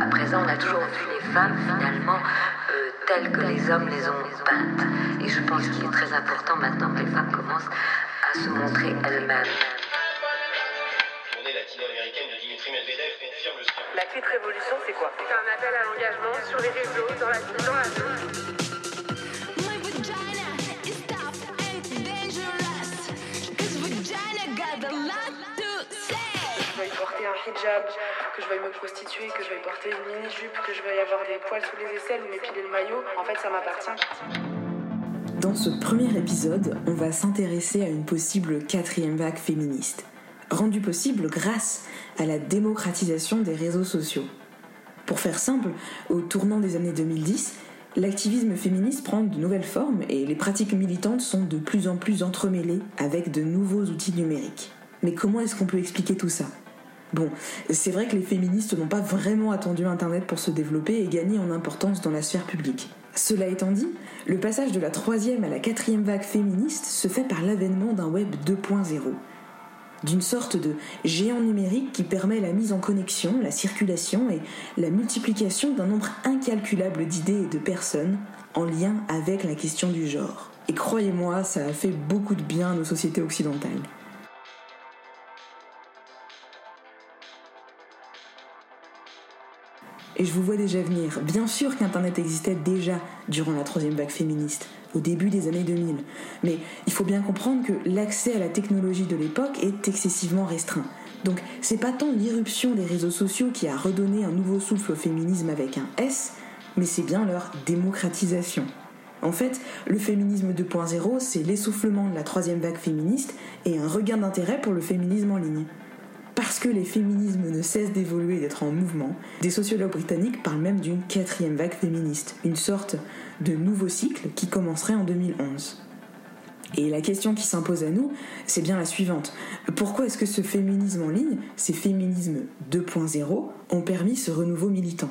À présent, on a toujours vu les femmes finalement euh, telles que les hommes les ont peintes. Et je pense qu'il est très important maintenant que les femmes commencent à se montrer elles-mêmes. La clé de révolution, c'est quoi? C'est un appel à l'engagement sur les réseaux, dans la vie, dans la vie. un hijab, que je veuille me prostituer, que je veuille porter une mini-jupe, que je veuille avoir des poils sous les aisselles ou m'épiler le maillot, en fait ça m'appartient. Dans ce premier épisode, on va s'intéresser à une possible quatrième vague féministe, rendue possible grâce à la démocratisation des réseaux sociaux. Pour faire simple, au tournant des années 2010, l'activisme féministe prend de nouvelles formes et les pratiques militantes sont de plus en plus entremêlées avec de nouveaux outils numériques. Mais comment est-ce qu'on peut expliquer tout ça? Bon, c'est vrai que les féministes n'ont pas vraiment attendu Internet pour se développer et gagner en importance dans la sphère publique. Cela étant dit, le passage de la troisième à la quatrième vague féministe se fait par l'avènement d'un web 2.0, d'une sorte de géant numérique qui permet la mise en connexion, la circulation et la multiplication d'un nombre incalculable d'idées et de personnes en lien avec la question du genre. Et croyez-moi, ça a fait beaucoup de bien à nos sociétés occidentales. Et je vous vois déjà venir. Bien sûr qu'Internet existait déjà durant la troisième vague féministe, au début des années 2000. Mais il faut bien comprendre que l'accès à la technologie de l'époque est excessivement restreint. Donc c'est pas tant l'irruption des réseaux sociaux qui a redonné un nouveau souffle au féminisme avec un S, mais c'est bien leur démocratisation. En fait, le féminisme 2.0, c'est l'essoufflement de la troisième vague féministe et un regain d'intérêt pour le féminisme en ligne. Parce que les féminismes ne cessent d'évoluer et d'être en mouvement, des sociologues britanniques parlent même d'une quatrième vague féministe, une sorte de nouveau cycle qui commencerait en 2011. Et la question qui s'impose à nous, c'est bien la suivante. Pourquoi est-ce que ce féminisme en ligne, ces féminismes 2.0, ont permis ce renouveau militant?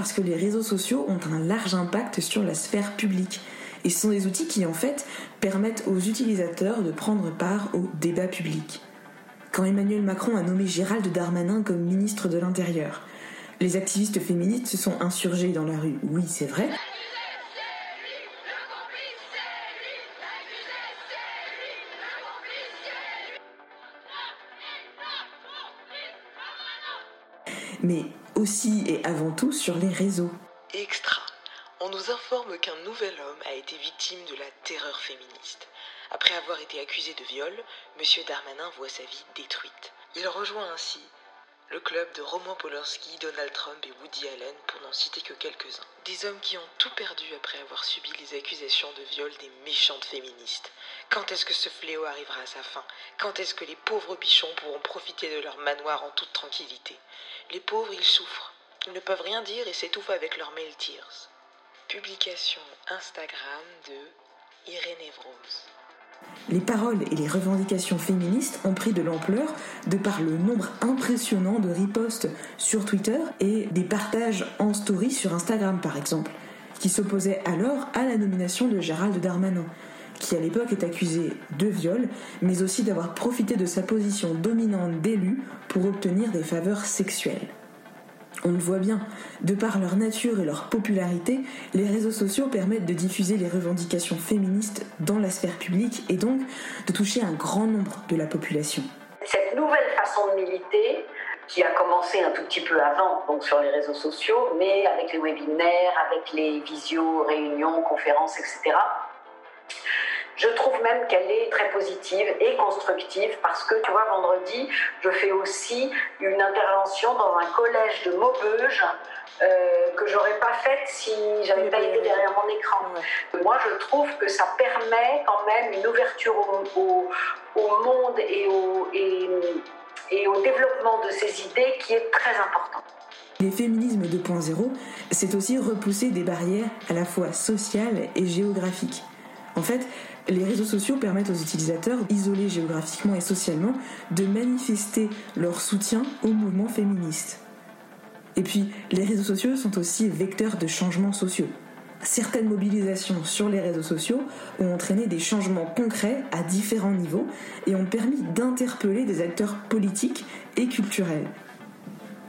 parce que les réseaux sociaux ont un large impact sur la sphère publique. Et ce sont des outils qui, en fait, permettent aux utilisateurs de prendre part au débat public. Quand Emmanuel Macron a nommé Gérald Darmanin comme ministre de l'Intérieur, les activistes féministes se sont insurgés dans la rue. Oui, c'est vrai. Mais aussi et avant tout sur les réseaux. Extra. On nous informe qu'un nouvel homme a été victime de la terreur féministe. Après avoir été accusé de viol, M. Darmanin voit sa vie détruite. Il rejoint ainsi le club de Roman Polanski, Donald Trump et Woody Allen, pour n'en citer que quelques-uns. Des hommes qui ont tout perdu après avoir subi les accusations de viol des méchantes féministes. Quand est-ce que ce fléau arrivera à sa fin? Quand est-ce que les pauvres bichons pourront profiter de leur manoir en toute tranquillité? Les pauvres, ils souffrent. Ils ne peuvent rien dire et s'étouffent avec leurs mail tears. Publication Instagram de Irénée Vrose. Les paroles et les revendications féministes ont pris de l'ampleur de par le nombre impressionnant de ripostes sur Twitter et des partages en story sur Instagram par exemple, qui s'opposaient alors à la nomination de Gérald Darmanin, qui à l'époque est accusé de viol, mais aussi d'avoir profité de sa position dominante d'élu pour obtenir des faveurs sexuelles. On le voit bien, de par leur nature et leur popularité, les réseaux sociaux permettent de diffuser les revendications féministes dans la sphère publique et donc de toucher un grand nombre de la population. Cette nouvelle façon de militer, qui a commencé un tout petit peu avant, donc sur les réseaux sociaux, mais avec les webinaires, avec les visio, réunions, conférences, etc., Je trouve même qu'elle est très positive et constructive parce que, tu vois, vendredi, je fais aussi une intervention dans un collège de Maubeuge euh, que j'aurais pas faite si j'avais pas été derrière mon écran. Moi, je trouve que ça permet quand même une ouverture au, au, monde et au, et, et au développement de ces idées qui est très important. Les féminismes 2.0, c'est aussi repousser des barrières à la fois sociales et géographiques. En fait, les réseaux sociaux permettent aux utilisateurs, isolés géographiquement et socialement, de manifester leur soutien au mouvement féministe. Et puis, les réseaux sociaux sont aussi vecteurs de changements sociaux. Certaines mobilisations sur les réseaux sociaux ont entraîné des changements concrets à différents niveaux et ont permis d'interpeller des acteurs politiques et culturels.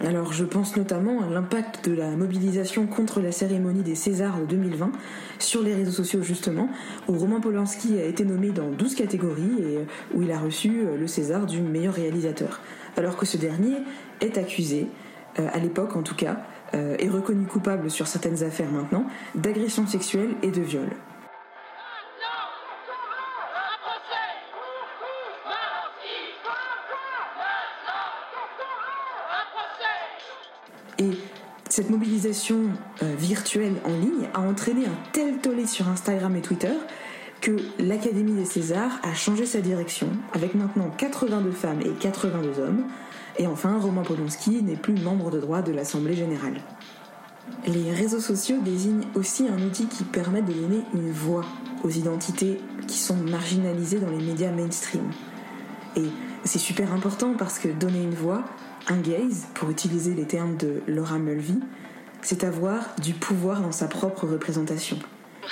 Alors je pense notamment à l'impact de la mobilisation contre la cérémonie des Césars de 2020 sur les réseaux sociaux justement, où Roman Polanski a été nommé dans 12 catégories et où il a reçu le César du meilleur réalisateur. Alors que ce dernier est accusé euh, à l'époque en tout cas, euh, est reconnu coupable sur certaines affaires maintenant, d'agression sexuelle et de viol. Euh, virtuelle en ligne a entraîné un tel tollé sur Instagram et Twitter que l'Académie des Césars a changé sa direction, avec maintenant 82 femmes et 82 hommes, et enfin, Roman Polanski n'est plus membre de droit de l'Assemblée générale. Les réseaux sociaux désignent aussi un outil qui permet de donner une voix aux identités qui sont marginalisées dans les médias mainstream. Et c'est super important parce que donner une voix, un gaze, pour utiliser les termes de Laura Mulvey, c'est avoir du pouvoir dans sa propre représentation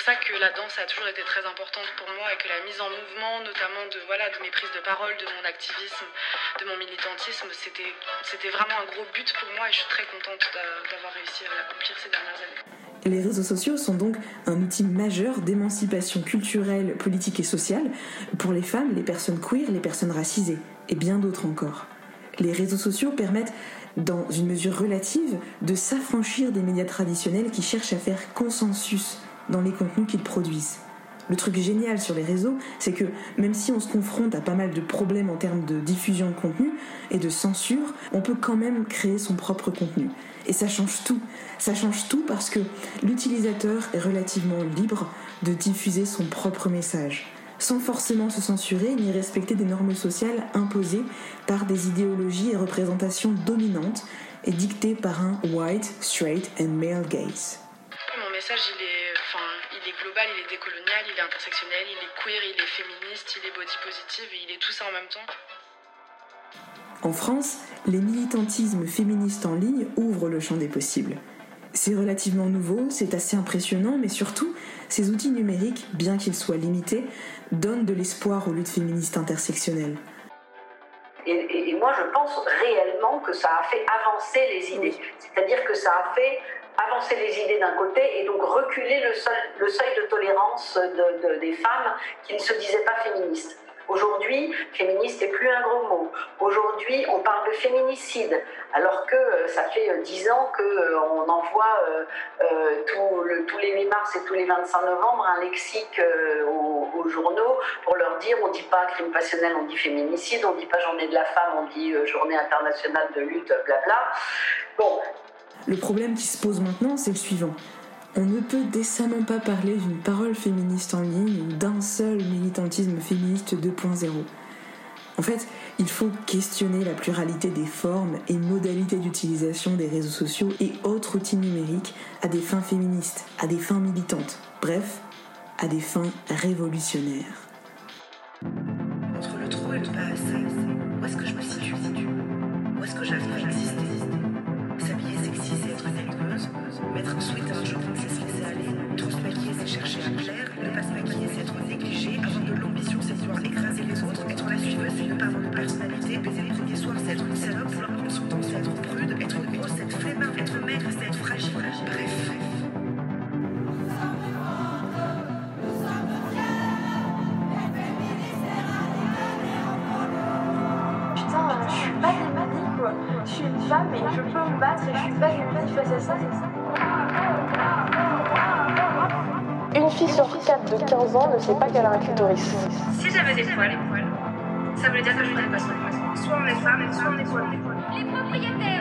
pour ça que la danse a toujours été très importante pour moi et que la mise en mouvement, notamment de, voilà, de mes prises de parole, de mon activisme, de mon militantisme, c'était, c'était vraiment un gros but pour moi et je suis très contente d'avoir réussi à l'accomplir ces dernières années. Les réseaux sociaux sont donc un outil majeur d'émancipation culturelle, politique et sociale pour les femmes, les personnes queer, les personnes racisées et bien d'autres encore. Les réseaux sociaux permettent, dans une mesure relative, de s'affranchir des médias traditionnels qui cherchent à faire consensus dans les contenus qu'ils produisent. Le truc génial sur les réseaux, c'est que même si on se confronte à pas mal de problèmes en termes de diffusion de contenu et de censure, on peut quand même créer son propre contenu. Et ça change tout. Ça change tout parce que l'utilisateur est relativement libre de diffuser son propre message, sans forcément se censurer ni respecter des normes sociales imposées par des idéologies et représentations dominantes et dictées par un white, straight and male gaze. Mon message, il est il est global, il est décolonial, il est intersectionnel, il est queer, il est féministe, il est body positive et il est tout ça en même temps. En France, les militantismes féministes en ligne ouvrent le champ des possibles. C'est relativement nouveau, c'est assez impressionnant, mais surtout, ces outils numériques, bien qu'ils soient limités, donnent de l'espoir aux luttes féministes intersectionnelles. Et, et, moi, je pense réellement que ça a fait avancer les idées. C'est-à-dire que ça a fait avancer les idées d'un côté et donc reculer le seuil, le seuil de tolérance de, des femmes qui ne se disaient pas féministes. Aujourd'hui, féministe n'est plus un gros mot. Aujourd'hui, on parle de féminicide, alors que euh, ça fait euh, dix ans qu'on euh, envoie tous les 8 mars et tous les 25 novembre un lexique aux, aux, journaux pour leur dire on ne dit pas crime passionnel, on dit féminicide, on ne dit pas journée de la femme, on dit journée internationale de lutte, blabla. Bon, le problème qui se pose maintenant, c'est le suivant. On ne peut décemment pas parler d'une parole féministe en ligne ou d'un seul militantisme féministe 2.0. En fait, il faut questionner la pluralité des formes et modalités d'utilisation des réseaux sociaux et autres outils numériques à des fins féministes, à des fins militantes, bref, à des fins révolutionnaires. Entre le trop et le assez, où est-ce que je me Je suis une femme et je peux me battre et je suis pas une face à ça. une fille sur quatre de 15 ans ne sait pas qu'elle a un clitoris. Si j'avais des poils, ça voulait dire que je n'avais pas son Soit on est femme, soit on est poil. Les propriétaires